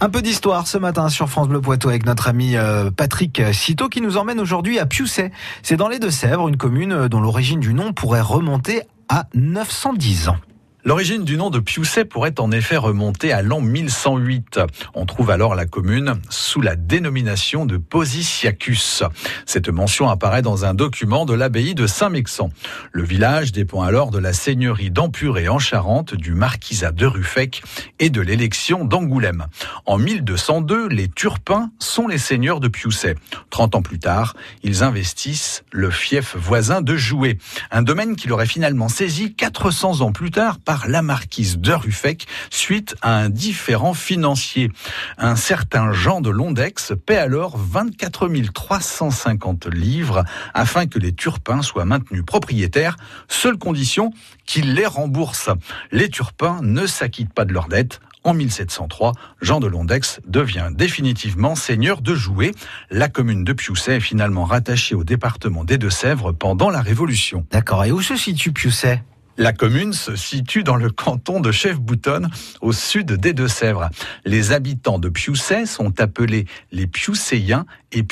Un peu d'histoire ce matin sur France Bleu Poitou avec notre ami euh, Patrick Citeau qui nous emmène aujourd'hui à Pioussay. C'est dans les Deux-Sèvres, une commune euh, dont l'origine du nom pourrait remonter à 910 ans. L'origine du nom de Pioussay pourrait en effet remonter à l'an 1108. On trouve alors la commune sous la dénomination de Posiciacus. Cette mention apparaît dans un document de l'abbaye de Saint-Mexan. Le village dépend alors de la seigneurie d'Empuré en Charente, du marquisat de Ruffec et de l'élection d'Angoulême. En 1202, les Turpins sont les seigneurs de Pioussay. Trente ans plus tard, ils investissent le fief voisin de Joué, un domaine qu'il aurait finalement saisi 400 ans plus tard par la marquise de Ruffec suite à un différent financier. Un certain Jean de Londex paie alors 24 350 livres afin que les Turpins soient maintenus propriétaires, seule condition qu'ils les remboursent. Les Turpins ne s'acquittent pas de leurs dettes. En 1703, Jean de Londex devient définitivement seigneur de Joué. La commune de Pioussay est finalement rattachée au département des Deux-Sèvres pendant la Révolution. D'accord. Et où se situe Pioussay la commune se situe dans le canton de Chef-Boutonne, au sud des Deux-Sèvres. Les habitants de Pioussay sont appelés les Pioussayens et.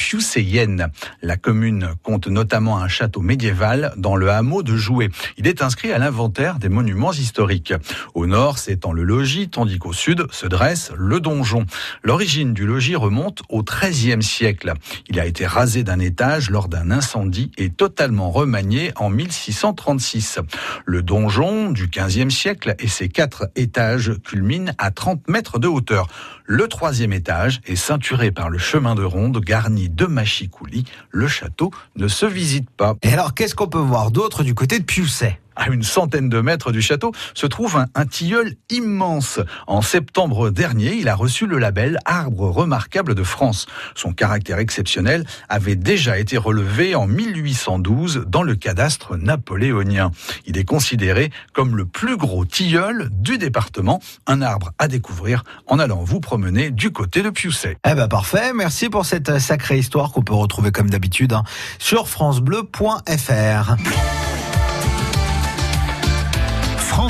La commune compte notamment un château médiéval dans le hameau de Joué. Il est inscrit à l'inventaire des monuments historiques. Au nord s'étend le logis, tandis qu'au sud se dresse le donjon. L'origine du logis remonte au XIIIe siècle. Il a été rasé d'un étage lors d'un incendie et totalement remanié en 1636. Le donjon du XVe siècle et ses quatre étages culminent à 30 mètres de hauteur. Le troisième étage est ceinturé par le chemin de ronde garni de machicoulis. Le château ne se visite pas. Et alors, qu'est-ce qu'on peut voir d'autre du côté de Pioussay à une centaine de mètres du château, se trouve un, tilleul immense. En septembre dernier, il a reçu le label Arbre remarquable de France. Son caractère exceptionnel avait déjà été relevé en 1812 dans le cadastre napoléonien. Il est considéré comme le plus gros tilleul du département, un arbre à découvrir en allant vous promener du côté de Pioussay. Eh ben parfait, merci pour cette sacrée histoire qu'on peut retrouver comme d'habitude hein, sur francebleu.fr.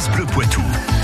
Bleu Poitou.